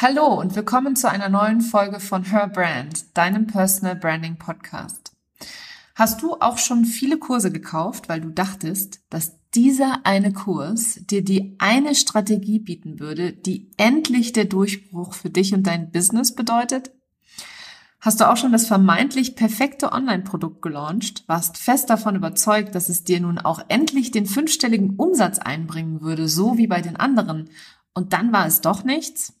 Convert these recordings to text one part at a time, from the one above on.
Hallo und willkommen zu einer neuen Folge von Her Brand, deinem Personal Branding Podcast. Hast du auch schon viele Kurse gekauft, weil du dachtest, dass dieser eine Kurs dir die eine Strategie bieten würde, die endlich der Durchbruch für dich und dein Business bedeutet? Hast du auch schon das vermeintlich perfekte Online-Produkt gelauncht, warst fest davon überzeugt, dass es dir nun auch endlich den fünfstelligen Umsatz einbringen würde, so wie bei den anderen, und dann war es doch nichts?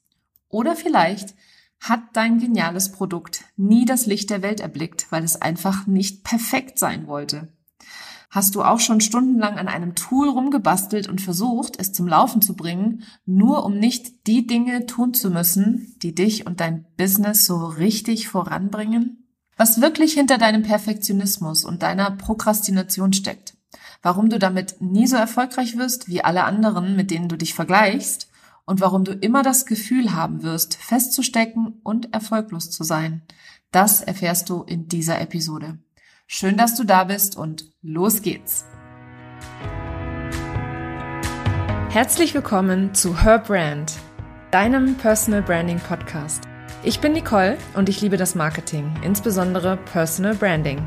Oder vielleicht hat dein geniales Produkt nie das Licht der Welt erblickt, weil es einfach nicht perfekt sein wollte. Hast du auch schon stundenlang an einem Tool rumgebastelt und versucht, es zum Laufen zu bringen, nur um nicht die Dinge tun zu müssen, die dich und dein Business so richtig voranbringen? Was wirklich hinter deinem Perfektionismus und deiner Prokrastination steckt? Warum du damit nie so erfolgreich wirst wie alle anderen, mit denen du dich vergleichst? Und warum du immer das Gefühl haben wirst, festzustecken und erfolglos zu sein. Das erfährst du in dieser Episode. Schön, dass du da bist und los geht's. Herzlich willkommen zu Her Brand, deinem Personal Branding Podcast. Ich bin Nicole und ich liebe das Marketing, insbesondere Personal Branding.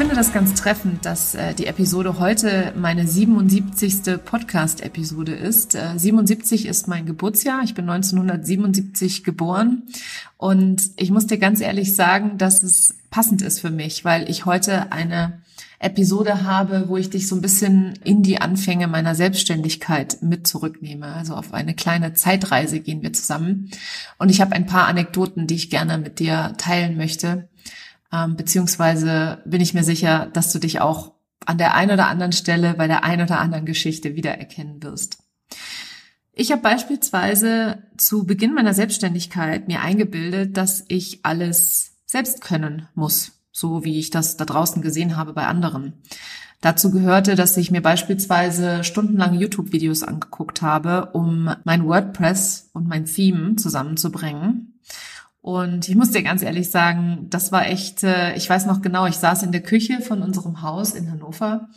Finde das ganz treffend, dass äh, die Episode heute meine 77. Podcast-Episode ist. Äh, 77 ist mein Geburtsjahr. Ich bin 1977 geboren. Und ich muss dir ganz ehrlich sagen, dass es passend ist für mich, weil ich heute eine Episode habe, wo ich dich so ein bisschen in die Anfänge meiner Selbstständigkeit mit zurücknehme. Also auf eine kleine Zeitreise gehen wir zusammen. Und ich habe ein paar Anekdoten, die ich gerne mit dir teilen möchte ähm, beziehungsweise bin ich mir sicher, dass du dich auch an der einen oder anderen Stelle bei der einen oder anderen Geschichte wiedererkennen wirst. Ich habe beispielsweise zu Beginn meiner Selbstständigkeit mir eingebildet, dass ich alles selbst können muss, so wie ich das da draußen gesehen habe bei anderen. Dazu gehörte, dass ich mir beispielsweise stundenlang YouTube-Videos angeguckt habe, um mein WordPress und mein Theme zusammenzubringen und ich muss dir ganz ehrlich sagen, das war echt, äh, ich weiß noch genau, ich saß in der Küche von unserem Haus in Hannover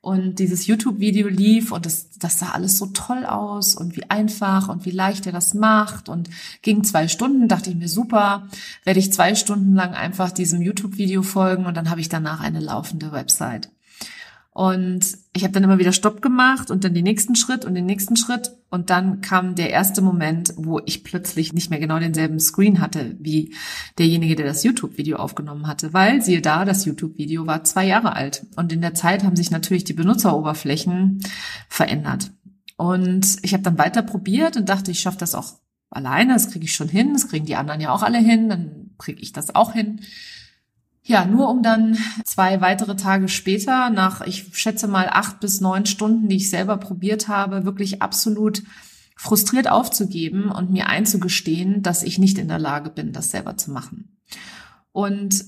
und dieses YouTube-Video lief und das, das sah alles so toll aus und wie einfach und wie leicht er das macht und ging zwei Stunden, dachte ich mir, super, werde ich zwei Stunden lang einfach diesem YouTube-Video folgen und dann habe ich danach eine laufende Website. Und ich habe dann immer wieder Stopp gemacht und dann den nächsten Schritt und den nächsten Schritt. Und dann kam der erste Moment, wo ich plötzlich nicht mehr genau denselben Screen hatte wie derjenige, der das YouTube-Video aufgenommen hatte. Weil, siehe da, das YouTube-Video war zwei Jahre alt. Und in der Zeit haben sich natürlich die Benutzeroberflächen verändert. Und ich habe dann weiter probiert und dachte, ich schaffe das auch alleine, das kriege ich schon hin, das kriegen die anderen ja auch alle hin, dann kriege ich das auch hin. Ja, nur um dann zwei weitere Tage später, nach, ich schätze mal, acht bis neun Stunden, die ich selber probiert habe, wirklich absolut frustriert aufzugeben und mir einzugestehen, dass ich nicht in der Lage bin, das selber zu machen. Und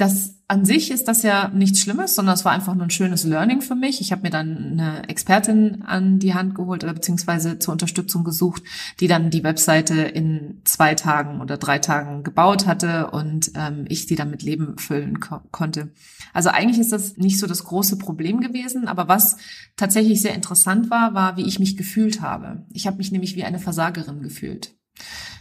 das an sich ist das ja nichts Schlimmes, sondern es war einfach nur ein schönes Learning für mich. Ich habe mir dann eine Expertin an die Hand geholt oder beziehungsweise zur Unterstützung gesucht, die dann die Webseite in zwei Tagen oder drei Tagen gebaut hatte und ähm, ich die dann mit Leben füllen ko konnte. Also eigentlich ist das nicht so das große Problem gewesen, aber was tatsächlich sehr interessant war, war, wie ich mich gefühlt habe. Ich habe mich nämlich wie eine Versagerin gefühlt.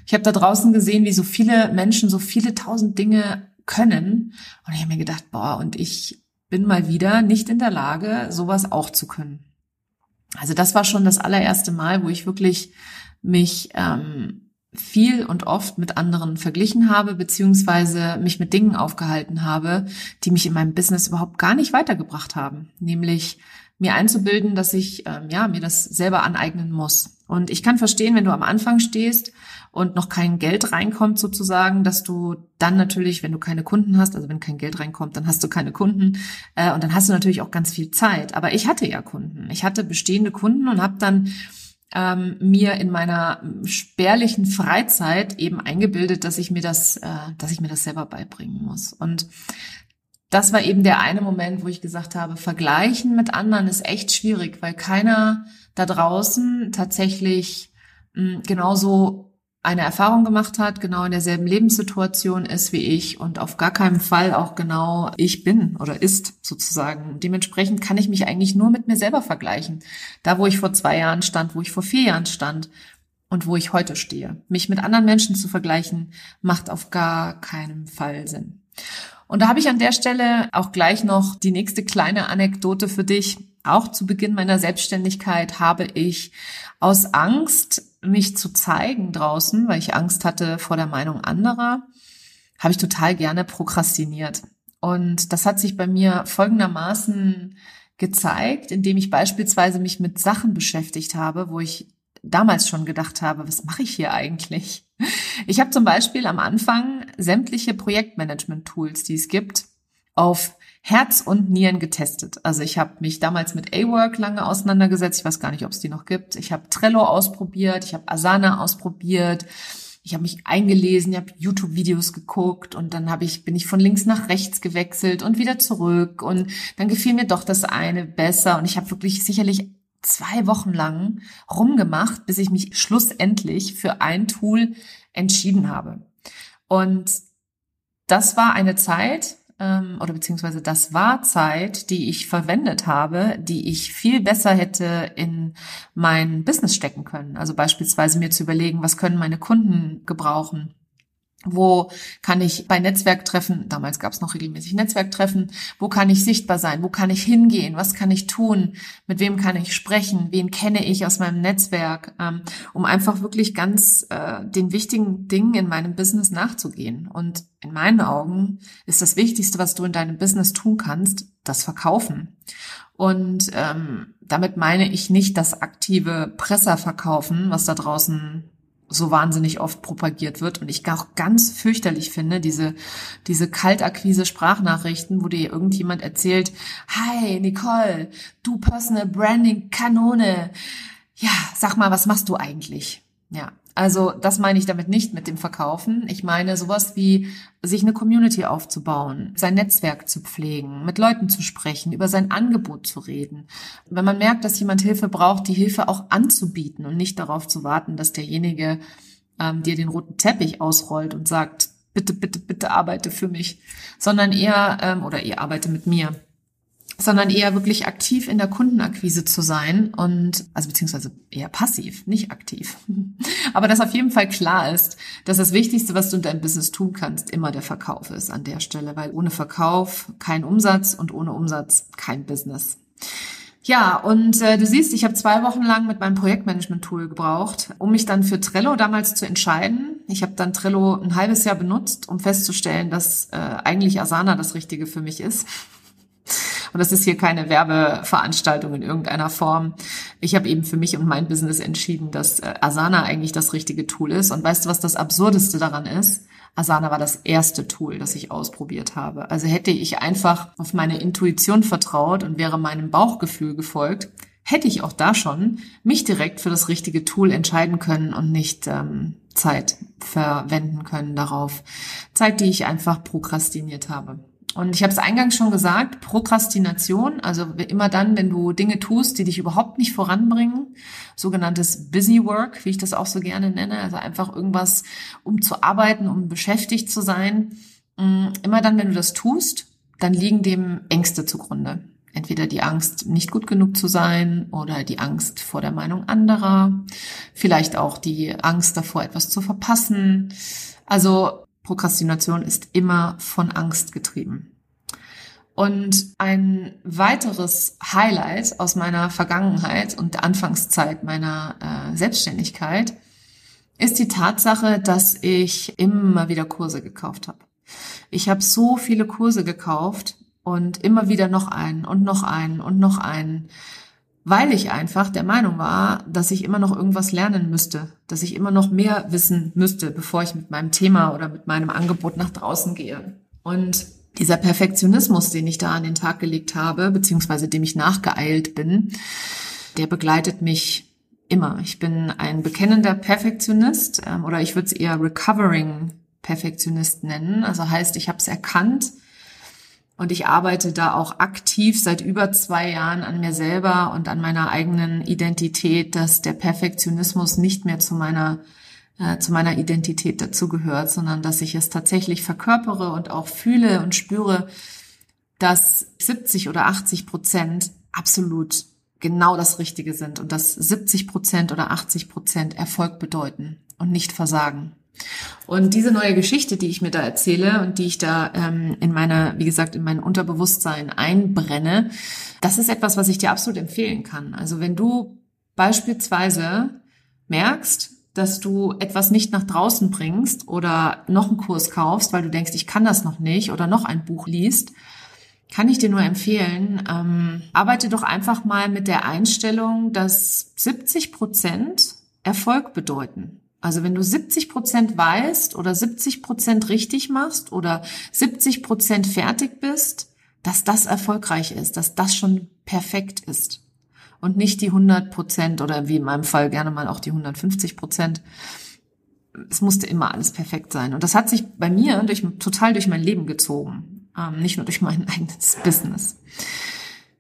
Ich habe da draußen gesehen, wie so viele Menschen so viele tausend Dinge können. Und ich habe mir gedacht, boah, und ich bin mal wieder nicht in der Lage, sowas auch zu können. Also das war schon das allererste Mal, wo ich wirklich mich ähm, viel und oft mit anderen verglichen habe, beziehungsweise mich mit Dingen aufgehalten habe, die mich in meinem Business überhaupt gar nicht weitergebracht haben. Nämlich mir einzubilden, dass ich ähm, ja mir das selber aneignen muss. Und ich kann verstehen, wenn du am Anfang stehst und noch kein Geld reinkommt sozusagen, dass du dann natürlich, wenn du keine Kunden hast, also wenn kein Geld reinkommt, dann hast du keine Kunden äh, und dann hast du natürlich auch ganz viel Zeit. Aber ich hatte ja Kunden, ich hatte bestehende Kunden und habe dann ähm, mir in meiner spärlichen Freizeit eben eingebildet, dass ich mir das, äh, dass ich mir das selber beibringen muss. Und das war eben der eine Moment, wo ich gesagt habe, vergleichen mit anderen ist echt schwierig, weil keiner da draußen tatsächlich mh, hm, genauso eine Erfahrung gemacht hat, genau in derselben Lebenssituation ist wie ich und auf gar keinen Fall auch genau ich bin oder ist sozusagen. Dementsprechend kann ich mich eigentlich nur mit mir selber vergleichen. Da, wo ich vor zwei Jahren stand, wo ich vor vier Jahren stand und wo ich heute stehe. Mich mit anderen Menschen zu vergleichen, macht auf gar keinen Fall Sinn. Und da habe ich an der Stelle auch gleich noch die nächste kleine Anekdote für dich. Auch zu Beginn meiner Selbstständigkeit habe ich aus Angst, mich zu zeigen draußen, weil ich Angst hatte vor der Meinung anderer, habe ich total gerne prokrastiniert. Und das hat sich bei mir folgendermaßen gezeigt, indem ich beispielsweise mich mit Sachen beschäftigt habe, wo ich damals schon gedacht habe, was mache ich hier eigentlich? Ich habe zum Beispiel am Anfang sämtliche Projektmanagement-Tools, die es gibt, auf Herz und Nieren getestet. Also ich habe mich damals mit A-Work lange auseinandergesetzt. Ich weiß gar nicht, ob es die noch gibt. Ich habe Trello ausprobiert, ich habe Asana ausprobiert. Ich habe mich eingelesen, ich habe YouTube-Videos geguckt und dann habe ich bin ich von links nach rechts gewechselt und wieder zurück und dann gefiel mir doch das eine besser und ich habe wirklich sicherlich zwei Wochen lang rumgemacht, bis ich mich schlussendlich für ein Tool entschieden habe. Und das war eine Zeit, ähm, oder beziehungsweise das war Zeit, die ich verwendet habe, die ich viel besser hätte in mein Business stecken können. Also beispielsweise mir zu überlegen, was können meine Kunden gebrauchen? Wo kann ich bei Netzwerktreffen, damals gab es noch regelmäßig Netzwerktreffen, wo kann ich sichtbar sein? Wo kann ich hingehen? Was kann ich tun? Mit wem kann ich sprechen? Wen kenne ich aus meinem Netzwerk? Ähm, um einfach wirklich ganz äh, den wichtigen Dingen in meinem Business nachzugehen. Und in meinen Augen ist das Wichtigste, was du in deinem Business tun kannst, das Verkaufen. Und ähm, damit meine ich nicht das aktive Presserverkaufen, was da draußen so wahnsinnig oft propagiert wird und ich auch ganz fürchterlich finde, diese, diese Kaltakquise Sprachnachrichten, wo dir irgendjemand erzählt, hi Nicole, du Personal Branding Kanone. Ja, sag mal, was machst du eigentlich? Ja, also das meine ich damit nicht mit dem Verkaufen. Ich meine sowas wie sich eine Community aufzubauen, sein Netzwerk zu pflegen, mit Leuten zu sprechen, über sein Angebot zu reden. Wenn man merkt, dass jemand Hilfe braucht, die Hilfe auch anzubieten und nicht darauf zu warten, dass derjenige ähm, dir den roten Teppich ausrollt und sagt, bitte, bitte, bitte arbeite für mich, sondern eher ähm, oder ihr arbeite mit mir sondern eher wirklich aktiv in der Kundenakquise zu sein und, also beziehungsweise eher passiv, nicht aktiv. Aber dass auf jeden Fall klar ist, dass das Wichtigste, was du in deinem Business tun kannst, immer der Verkauf ist an der Stelle, weil ohne Verkauf kein Umsatz und ohne Umsatz kein Business. Ja, und äh, du siehst, ich habe zwei Wochen lang mit meinem Projektmanagement-Tool gebraucht, um mich dann für Trello damals zu entscheiden. Ich habe dann Trello ein halbes Jahr benutzt, um festzustellen, dass äh, eigentlich Asana das Richtige für mich ist. Und das ist hier keine Werbeveranstaltung in irgendeiner Form. Ich habe eben für mich und mein Business entschieden, dass äh, Asana eigentlich das richtige Tool ist. Und weißt du, was das Absurdeste daran ist? Asana war das erste Tool, das ich ausprobiert habe. Also hätte ich einfach auf meine Intuition vertraut und wäre meinem Bauchgefühl gefolgt, hätte ich auch da schon mich direkt für das richtige Tool entscheiden können und nicht ähm, Zeit verwenden können darauf. Zeit, die ich einfach prokrastiniert habe. Und ich habe es eingangs schon gesagt, Prokrastination, also immer dann, wenn du Dinge tust, die dich überhaupt nicht voranbringen, sogenanntes Busy Work, wie ich das auch so gerne nenne, also einfach irgendwas, um zu arbeiten, um beschäftigt zu sein. Mm, immer dann, wenn du das tust, dann liegen dem Ängste zugrunde. Entweder die Angst, nicht gut genug zu sein oder die Angst vor der Meinung anderer, vielleicht auch die Angst davor, etwas zu verpassen. Also Prokrastination ist immer von Angst getrieben. Und ein weiteres Highlight aus meiner Vergangenheit und der Anfangszeit meiner äh, Selbstständigkeit ist die Tatsache, dass ich immer wieder Kurse gekauft habe. Ich habe so viele Kurse gekauft und immer wieder noch einen und noch einen und noch einen weil ich einfach der Meinung war, dass ich immer noch irgendwas lernen müsste, dass ich immer noch mehr wissen müsste, bevor ich mit meinem Thema oder mit meinem Angebot nach draußen gehe. Und dieser Perfektionismus, den ich da an den Tag gelegt habe, beziehungsweise dem ich nachgeeilt bin, der begleitet mich immer. Ich bin ein bekennender Perfektionist ähm, oder ich würde es eher recovering Perfektionist nennen. Also heißt, ich habe es erkannt, Und ich arbeite da auch aktiv seit über zwei Jahren an mir selber und an meiner eigenen Identität, dass der Perfektionismus nicht mehr zu meiner äh, zu meiner Identität dazugehört, sondern dass ich es tatsächlich verkörpere und auch fühle und spüre, dass 70 oder 80 Prozent absolut genau das Richtige sind und dass 70 Prozent oder 80 Prozent Erfolg bedeuten und nicht Versagen. Und diese neue Geschichte, die ich mir da erzähle und die ich da ähm, in meiner, wie gesagt, in mein Unterbewusstsein einbrenne, das ist etwas, was ich dir absolut empfehlen kann. Also wenn du beispielsweise merkst, dass du etwas nicht nach draußen bringst oder noch einen Kurs kaufst, weil du denkst, ich kann das noch nicht oder noch ein Buch liest, kann ich dir nur empfehlen, ähm, arbeite doch einfach mal mit der Einstellung, dass 70 Prozent Erfolg bedeuten. Also wenn du 70 Prozent weißt oder 70 Prozent richtig machst oder 70 Prozent fertig bist, dass das erfolgreich ist, dass das schon perfekt ist und nicht die 100 Prozent oder wie in meinem Fall gerne mal auch die 150 Prozent. Es musste immer alles perfekt sein. Und das hat sich bei mir durch, total durch mein Leben gezogen, ähm, nicht nur durch mein eigenes Business.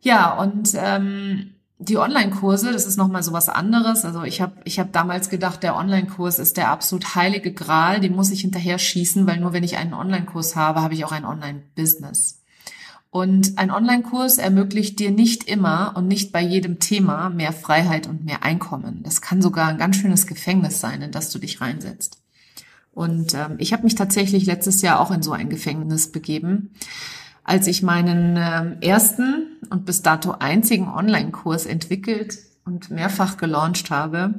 Ja, und ähm, die Online-Kurse, das ist nochmal so was anderes. Also ich habe ich hab damals gedacht, der Online-Kurs ist der absolut heilige Gral, den muss ich hinterher schießen, weil nur wenn ich einen Online-Kurs habe, habe ich auch ein Online-Business. Und ein Online-Kurs ermöglicht dir nicht immer und nicht bei jedem Thema mehr Freiheit und mehr Einkommen. Das kann sogar ein ganz schönes Gefängnis sein, in das du dich reinsetzt. Und ähm, ich habe mich tatsächlich letztes Jahr auch in so ein Gefängnis begeben als ich meinen ähm, ersten und bis dato einzigen Online-Kurs entwickelt und mehrfach gelauncht habe,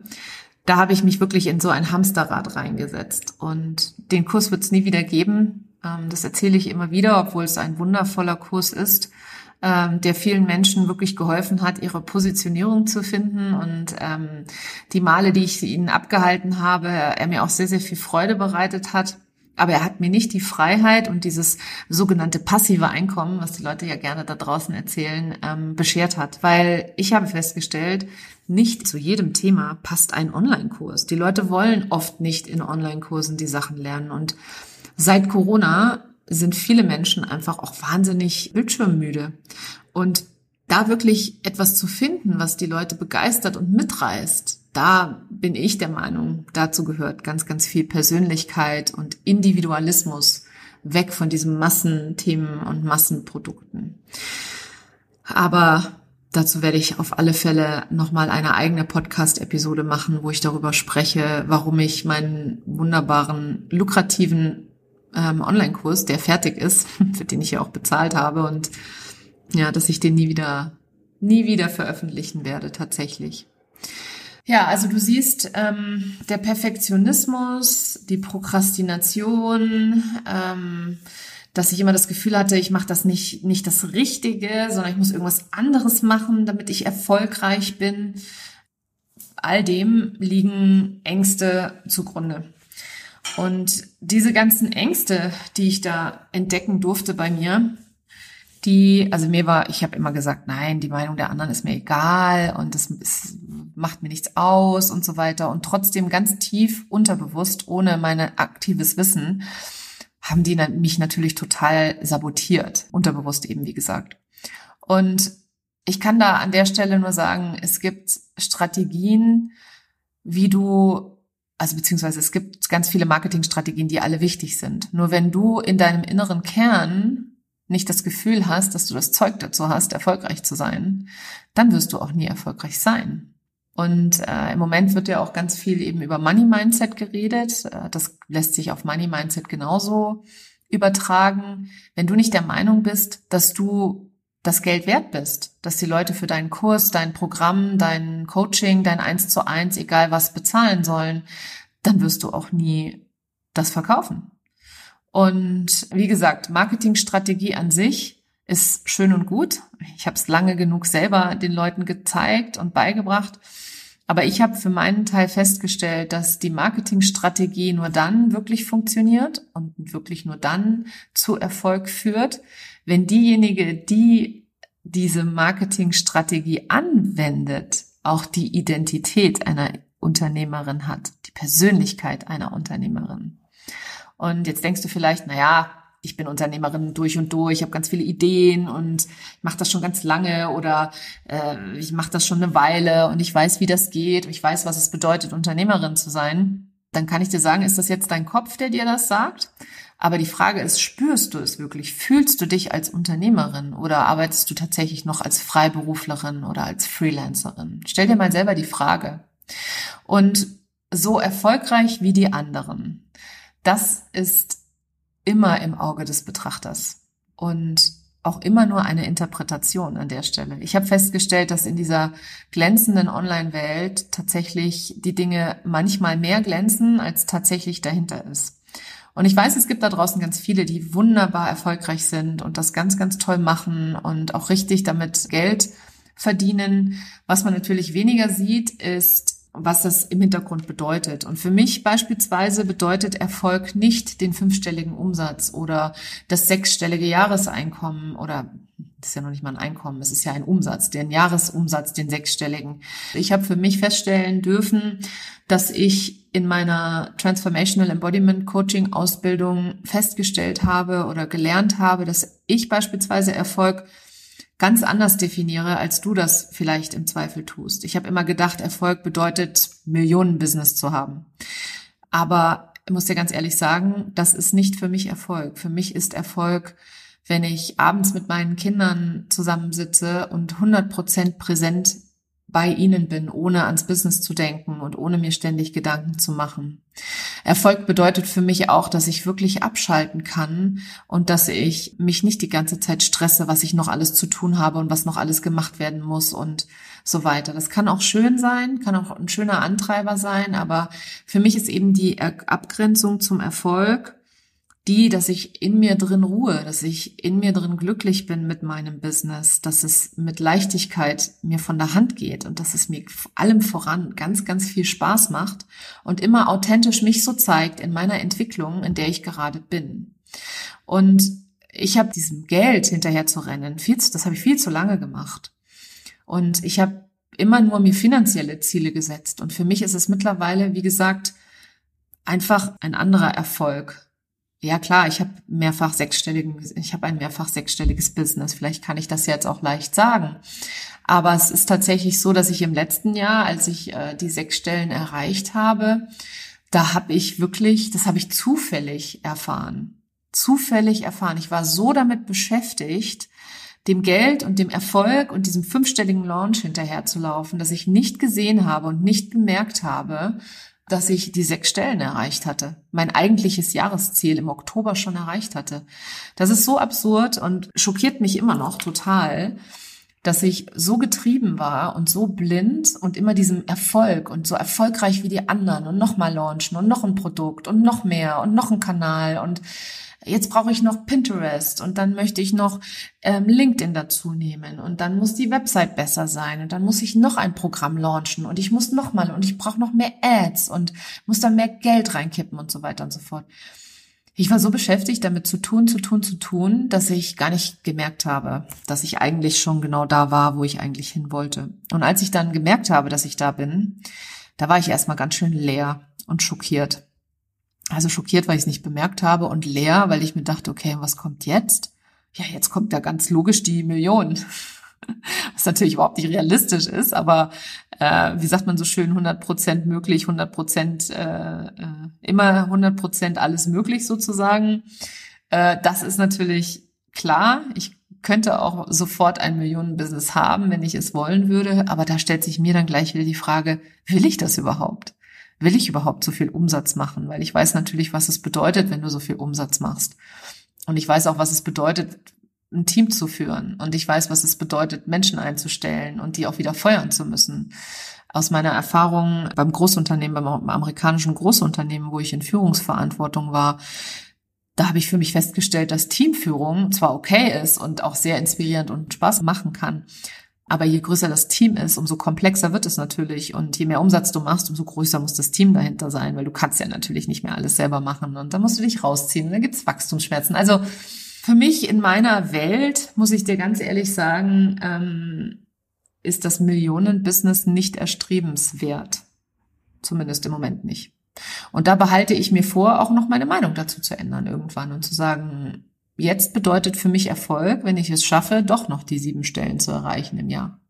da habe ich mich wirklich in so ein Hamsterrad reingesetzt. Und den Kurs wird es nie wieder geben. Ähm, das erzähle ich immer wieder, obwohl es ein wundervoller Kurs ist, ähm, der vielen Menschen wirklich geholfen hat, ihre Positionierung zu finden. Und die Male, die ich ihnen abgehalten habe, er mir auch sehr, sehr viel Freude bereitet hat. Aber er hat mir nicht die Freiheit und dieses sogenannte passive Einkommen, was die Leute ja gerne da draußen erzählen, ähm, beschert hat. Weil ich habe festgestellt, nicht zu jedem Thema passt ein Online-Kurs. Die Leute wollen oft nicht in Online-Kursen die Sachen lernen. Und seit Corona sind viele Menschen einfach auch wahnsinnig bildschirmmüde. Und da wirklich etwas zu finden, was die Leute begeistert und mitreißt, da bin ich der Meinung, dazu gehört ganz, ganz viel Persönlichkeit und Individualismus weg von diesen Massenthemen und Massenprodukten. Aber dazu werde ich auf alle Fälle nochmal eine eigene Podcast-Episode machen, wo ich darüber spreche, warum ich meinen wunderbaren, lukrativen ähm, Online-Kurs, der fertig ist, für den ich ja auch bezahlt habe und ja, dass ich den nie wieder, nie wieder veröffentlichen werde, tatsächlich. Ja, also du siehst, ähm, der Perfektionismus, die Prokrastination, ähm, dass ich immer das Gefühl hatte, ich mache das nicht, nicht das Richtige, sondern ich muss irgendwas anderes machen, damit ich erfolgreich bin. All dem liegen Ängste zugrunde. Und diese ganzen Ängste, die ich da entdecken durfte bei mir, die, also mir war, ich habe immer gesagt, nein, die Meinung der anderen ist mir egal und das ist, macht mir nichts aus und so weiter. Und trotzdem ganz tief unterbewusst, ohne meine aktives Wissen, haben die mich natürlich total sabotiert. Unterbewusst eben, wie gesagt. Und ich kann da an der Stelle nur sagen, es gibt Strategien, wie du, also beziehungsweise es gibt ganz viele Marketingstrategien, die alle wichtig sind. Nur wenn du in deinem inneren Kern nicht das Gefühl hast, dass du das Zeug dazu hast, erfolgreich zu sein, dann wirst du auch nie erfolgreich sein. Und äh, im Moment wird ja auch ganz viel eben über Money Mindset geredet. Äh, das lässt sich auf Money Mindset genauso übertragen. Wenn du nicht der Meinung bist, dass du das Geld wert bist, dass die Leute für deinen Kurs, dein Programm, dein Coaching, dein Eins zu eins, egal was bezahlen sollen, dann wirst du auch nie das verkaufen. Und wie gesagt, Marketingstrategie an sich ist schön und gut. Ich habe es lange genug selber den Leuten gezeigt und beigebracht. Aber ich habe für meinen Teil festgestellt, dass die Marketingstrategie nur dann wirklich funktioniert und wirklich nur dann zu Erfolg führt, wenn diejenige, die diese Marketingstrategie anwendet, auch die Identität einer Unternehmerin hat, die Persönlichkeit einer Unternehmerin. Und jetzt denkst du vielleicht, na ja, ich bin Unternehmerin durch und durch, ich habe ganz viele Ideen und mache das schon ganz lange oder äh, ich mache das schon eine Weile und ich weiß, wie das geht, ich weiß, was es bedeutet, Unternehmerin zu sein, dann kann ich dir sagen, ist das jetzt dein Kopf, der dir das sagt? Aber die Frage ist, spürst du es wirklich? Fühlst du dich als Unternehmerin oder arbeitest du tatsächlich noch als Freiberuflerin oder als Freelancerin? Stell dir mal selber die Frage. Und so erfolgreich wie die anderen, das ist immer im Auge des Betrachters und auch immer nur eine Interpretation an der Stelle. Ich habe festgestellt, dass in dieser glänzenden Online-Welt tatsächlich die Dinge manchmal mehr glänzen, als tatsächlich dahinter ist. Und ich weiß, es gibt da draußen ganz viele, die wunderbar erfolgreich sind und das ganz, ganz toll machen und auch richtig damit Geld verdienen. Was man natürlich weniger sieht, ist was das im Hintergrund bedeutet. Und für mich beispielsweise bedeutet Erfolg nicht den fünfstelligen Umsatz oder das sechsstellige Jahreseinkommen oder das ist ja noch nicht mal ein Einkommen, es ist ja ein Umsatz, den Jahresumsatz, den sechsstelligen. Ich habe für mich feststellen dürfen, dass ich in meiner Transformational Embodiment Coaching Ausbildung festgestellt habe oder gelernt habe, dass ich beispielsweise Erfolg ganz anders definiere, als du das vielleicht im Zweifel tust. Ich habe immer gedacht, Erfolg bedeutet, Millionenbusiness zu haben. Aber ich muss dir ganz ehrlich sagen, das ist nicht für mich Erfolg. Für mich ist Erfolg, wenn ich abends mit meinen Kindern zusammensitze und 100 Prozent präsent bei ihnen bin, ohne ans Business zu denken und ohne mir ständig Gedanken zu machen. Erfolg bedeutet für mich auch, dass ich wirklich abschalten kann und dass ich mich nicht die ganze Zeit stresse, was ich noch alles zu tun habe und was noch alles gemacht werden muss und so weiter. Das kann auch schön sein, kann auch ein schöner Antreiber sein, aber für mich ist eben die Abgrenzung zum Erfolg die, dass ich in mir drin ruhe, dass ich in mir drin glücklich bin mit meinem Business, dass es mit Leichtigkeit mir von der Hand geht und dass es mir allem voran ganz, ganz viel Spaß macht und immer authentisch mich so zeigt in meiner Entwicklung, in der ich gerade bin. Und ich habe diesem Geld hinterher zu rennen, viel, das habe ich viel zu lange gemacht. Und ich habe immer nur mir finanzielle Ziele gesetzt. Und für mich ist es mittlerweile, wie gesagt, einfach ein anderer Erfolg ja klar, ich habe mehrfach sechsstelligen, ich habe ein mehrfach sechsstelliges Business. Vielleicht kann ich das jetzt auch leicht sagen. Aber es ist tatsächlich so, dass ich im letzten Jahr, als ich äh, die sechs Stellen erreicht habe, da habe ich wirklich, das habe ich zufällig erfahren. Zufällig erfahren. Ich war so damit beschäftigt, dem Geld und dem Erfolg und diesem fünfstelligen Launch hinterherzulaufen, dass ich nicht gesehen habe und nicht bemerkt habe, dass ich die sechs Stellen erreicht hatte, mein eigentliches Jahresziel im Oktober schon erreicht hatte. Das ist so absurd und schockiert mich immer noch total, dass ich so getrieben war und so blind und immer diesem Erfolg und so erfolgreich wie die anderen und nochmal launchen und noch ein Produkt und noch mehr und noch ein Kanal und jetzt brauche ich noch Pinterest und dann möchte ich noch ähm, LinkedIn dazu nehmen und dann muss die Website besser sein und dann muss ich noch ein Programm launchen und ich muss noch mal und ich brauche noch mehr Ads und muss dann mehr Geld reinkippen und so weiter und so fort. Ich war so beschäftigt, damit zu tun, zu tun, zu tun, dass ich gar nicht gemerkt habe, dass ich eigentlich schon genau da war, wo ich eigentlich hin wollte. Und als ich dann gemerkt habe, dass ich da bin, da war ich erstmal ganz schön leer und schockiert. Also schockiert, weil ich es nicht bemerkt habe und leer, weil ich mir dachte, okay, was kommt jetzt? Ja, jetzt kommt da ganz logisch die Million. Was natürlich überhaupt nicht realistisch ist, aber äh, wie sagt man so schön, 100 Prozent möglich, 100 Prozent, äh, äh, immer 100 Prozent alles möglich sozusagen. Äh, das ist natürlich klar. Ich könnte auch sofort ein Millionenbusiness haben, wenn ich es wollen würde, aber da stellt sich mir dann gleich wieder die Frage, will ich das überhaupt? Will ich überhaupt so viel Umsatz machen? Weil ich weiß natürlich, was es bedeutet, wenn du so viel Umsatz machst. Und ich weiß auch, was es bedeutet, ein Team zu führen. Und ich weiß, was es bedeutet, Menschen einzustellen und die auch wieder feuern zu müssen. Aus meiner Erfahrung beim Großunternehmen, beim amerikanischen Großunternehmen, wo ich in Führungsverantwortung war, da habe ich für mich festgestellt, dass Teamführung zwar okay ist und auch sehr inspirierend und Spaß machen kann, aber je größer das Team ist, umso komplexer wird es natürlich. Und je mehr Umsatz du machst, umso größer muss das Team dahinter sein, weil du kannst ja natürlich nicht mehr alles selber machen. Und da musst du dich rausziehen. Und da gibt's Wachstumsschmerzen. Also für mich in meiner Welt, muss ich dir ganz ehrlich sagen, ähm, ist das Millionenbusiness nicht erstrebenswert. Zumindest im Moment nicht. Und da behalte ich mir vor, auch noch meine Meinung dazu zu ändern irgendwann und zu sagen, jetzt bedeutet für mich Erfolg, wenn ich es schaffe, doch noch die sieben Stellen zu erreichen im Jahr.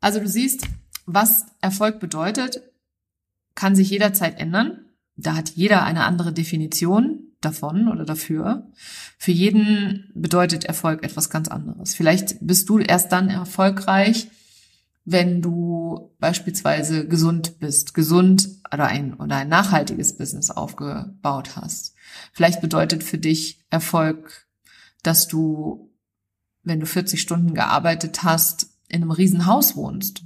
Also du siehst, was Erfolg bedeutet, kann sich jederzeit ändern. Da hat jeder eine andere Definition davon oder dafür. Für jeden bedeutet Erfolg etwas ganz anderes. Vielleicht bist du erst dann erfolgreich, wenn du beispielsweise gesund bist, gesund oder ein, oder ein nachhaltiges Business aufgebaut hast. Vielleicht bedeutet für dich Erfolg, dass du, wenn du 40 Stunden gearbeitet hast, in einem Riesenhaus wohnst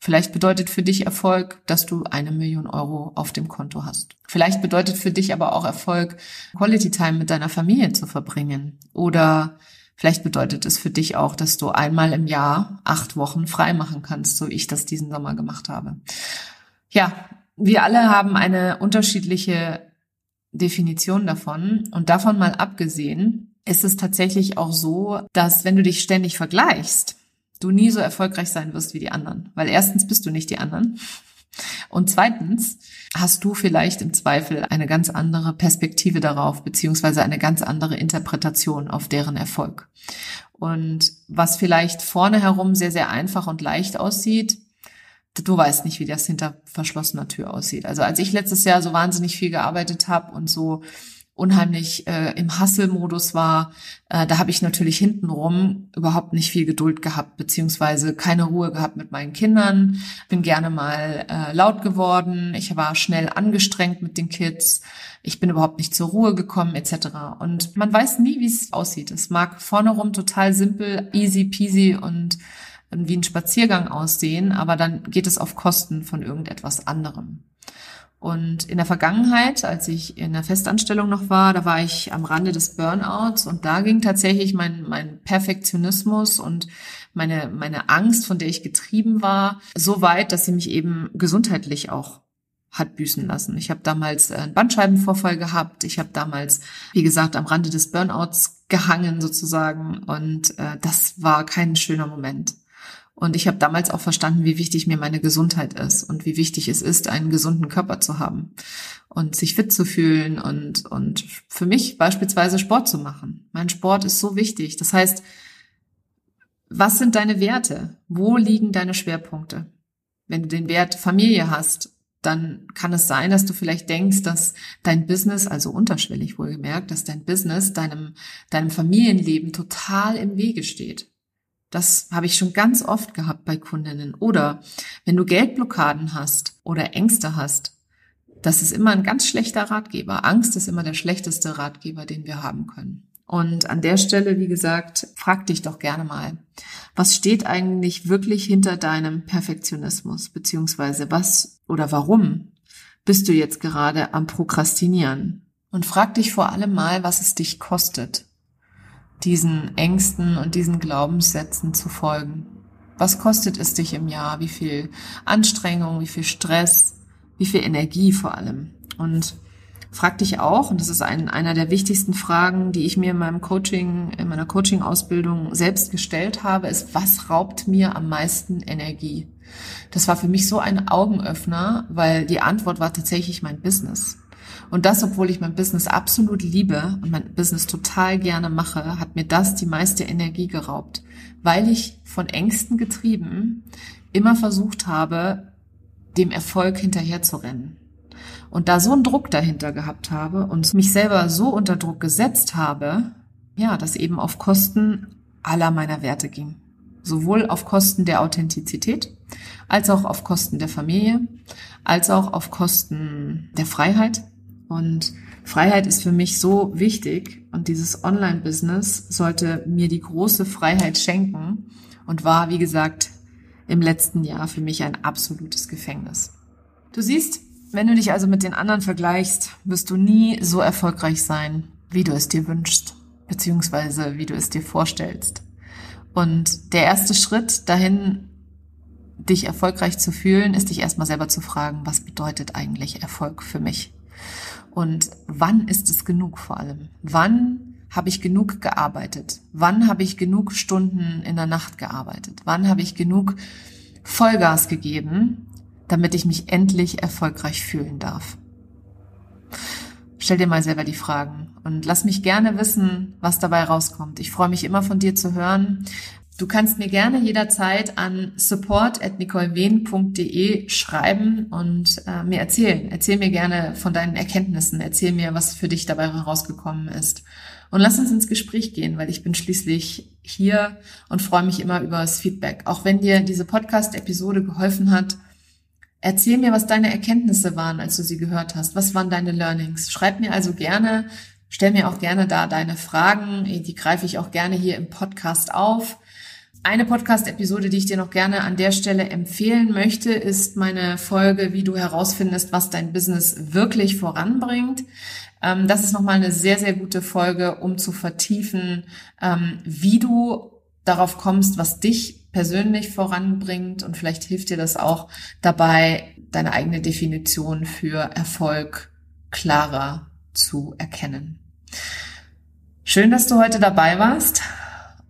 Vielleicht bedeutet für dich Erfolg, dass du eine Million Euro auf dem Konto hast. Vielleicht bedeutet für dich aber auch Erfolg, Quality Time mit deiner Familie zu verbringen. Oder vielleicht bedeutet es für dich auch, dass du einmal im Jahr acht Wochen frei machen kannst, so wie ich das diesen Sommer gemacht habe. Ja, wir alle haben eine unterschiedliche Definition davon. Und davon mal abgesehen, ist es tatsächlich auch so, dass wenn du dich ständig vergleichst, du nie so erfolgreich sein wirst wie die anderen. Weil erstens bist du nicht die anderen. Und zweitens hast du vielleicht im Zweifel eine ganz andere Perspektive darauf, beziehungsweise eine ganz andere Interpretation auf deren Erfolg. Und was vielleicht vorne herum sehr, sehr einfach und leicht aussieht, du weißt nicht, wie das hinter verschlossener Tür aussieht. Also als ich letztes Jahr so wahnsinnig viel gearbeitet habe und so unheimlich äh, im Hustle-Modus war, äh, da habe ich natürlich hintenrum überhaupt nicht viel Geduld gehabt, beziehungsweise keine Ruhe gehabt mit meinen Kindern. Bin gerne mal äh, laut geworden. Ich war schnell angestrengt mit den Kids. Ich bin überhaupt nicht zur Ruhe gekommen, etc. Und man weiß nie, wie es aussieht. Es mag vorne rum total simpel, easy peasy und wie ein Spaziergang aussehen, aber dann geht es auf Kosten von irgendetwas anderem. Und in der Vergangenheit, als ich in der Festanstellung noch war, da war ich am Rande des Burnouts und da ging tatsächlich mein, mein Perfektionismus und meine, meine Angst, von der ich getrieben war, so weit, dass sie mich eben gesundheitlich auch hat büßen lassen. Ich habe damals einen Bandscheibenvorfall gehabt. Ich habe damals, wie gesagt, am Rande des Burnouts gehangen sozusagen und äh, das war kein schöner Moment. Und ich habe damals auch verstanden, wie wichtig mir meine Gesundheit ist und wie wichtig es ist, einen gesunden Körper zu haben und sich fit zu fühlen und, und für mich beispielsweise Sport zu machen. Mein Sport ist so wichtig. Das heißt, was sind deine Werte? Wo liegen deine Schwerpunkte? Wenn du den Wert Familie hast, dann kann es sein, dass du vielleicht denkst, dass dein Business, also unterschwellig wohlgemerkt, dass dein Business deinem, deinem Familienleben total im Wege steht. Das habe ich schon ganz oft gehabt bei Kundinnen. Oder wenn du Geldblockaden hast oder Ängste hast, das ist immer ein ganz schlechter Ratgeber. Angst ist immer der schlechteste Ratgeber, den wir haben können. Und an der Stelle, wie gesagt, frag dich doch gerne mal, was steht eigentlich wirklich hinter deinem Perfektionismus, beziehungsweise was oder warum bist du jetzt gerade am Prokrastinieren? Und frag dich vor allem mal, was es dich kostet, diesen Ängsten und diesen Glaubenssätzen zu folgen? Was kostet es dich im Jahr? Wie viel Anstrengung, wie viel Stress, wie viel Energie vor allem? Und frag dich auch, und das ist ein, einer der wichtigsten Fragen, die ich mir in meinem Coaching, in meiner Coaching-Ausbildung selbst gestellt habe, ist, was raubt mir am meisten Energie? Das war für mich so ein Augenöffner, weil die Antwort war tatsächlich mein Business. Und das, obwohl ich mein Business absolut liebe und mein Business total gerne mache, hat mir das die meiste Energie geraubt, weil ich von Ängsten getrieben immer versucht habe, dem Erfolg hinterherzurennen. Und da so einen Druck dahinter gehabt habe und mich selber so unter Druck gesetzt habe, ja, dass eben auf Kosten aller meiner Werte ging. Sowohl auf Kosten der Authentizität, als auch auf Kosten der Familie, als auch auf Kosten der Freiheit, und Freiheit ist für mich so wichtig und dieses Online-Business sollte mir die große Freiheit schenken und war, wie gesagt, im letzten Jahr für mich ein absolutes Gefängnis. Du siehst, wenn du dich also mit den anderen vergleichst, wirst du nie so erfolgreich sein, wie du es dir wünschst, beziehungsweise wie du es dir vorstellst. Und der erste Schritt dahin, dich erfolgreich zu fühlen, ist dich erstmal selber zu fragen, was bedeutet eigentlich Erfolg für mich? Und wann ist es genug vor allem? Wann habe ich genug gearbeitet? Wann habe ich genug Stunden in der Nacht gearbeitet? Wann habe ich genug Vollgas gegeben, damit ich mich endlich erfolgreich fühlen darf? stell dir mal selber die Fragen und lass mich gerne wissen, was dabei rauskommt. Ich freue mich immer von dir zu hören. Du kannst mir gerne jederzeit an support.nicolewehn.de schreiben und äh, mir erzählen. Erzähl mir gerne von deinen Erkenntnissen. Erzähl mir, was für dich dabei herausgekommen ist. Und lass uns ins Gespräch gehen, weil ich bin schließlich hier und freue mich immer über das Feedback. Auch wenn dir diese Podcast-Episode geholfen hat, erzähl mir, was deine Erkenntnisse waren, als du sie gehört hast. Was waren deine Learnings? Schreib mir also gerne, stell mir auch gerne da deine Fragen. Die greife ich auch gerne hier im Podcast auf. Eine Podcast-Episode, die ich dir noch gerne an der Stelle empfehlen möchte, ist meine Folge, wie du herausfindest, was dein Business wirklich voranbringt. Ähm, das ist nochmal eine sehr, sehr gute Folge, um zu vertiefen, ähm, wie du darauf kommst, was dich persönlich voranbringt. Und vielleicht hilft dir das auch dabei, deine eigene Definition für Erfolg klarer zu erkennen. Schön, dass du heute dabei warst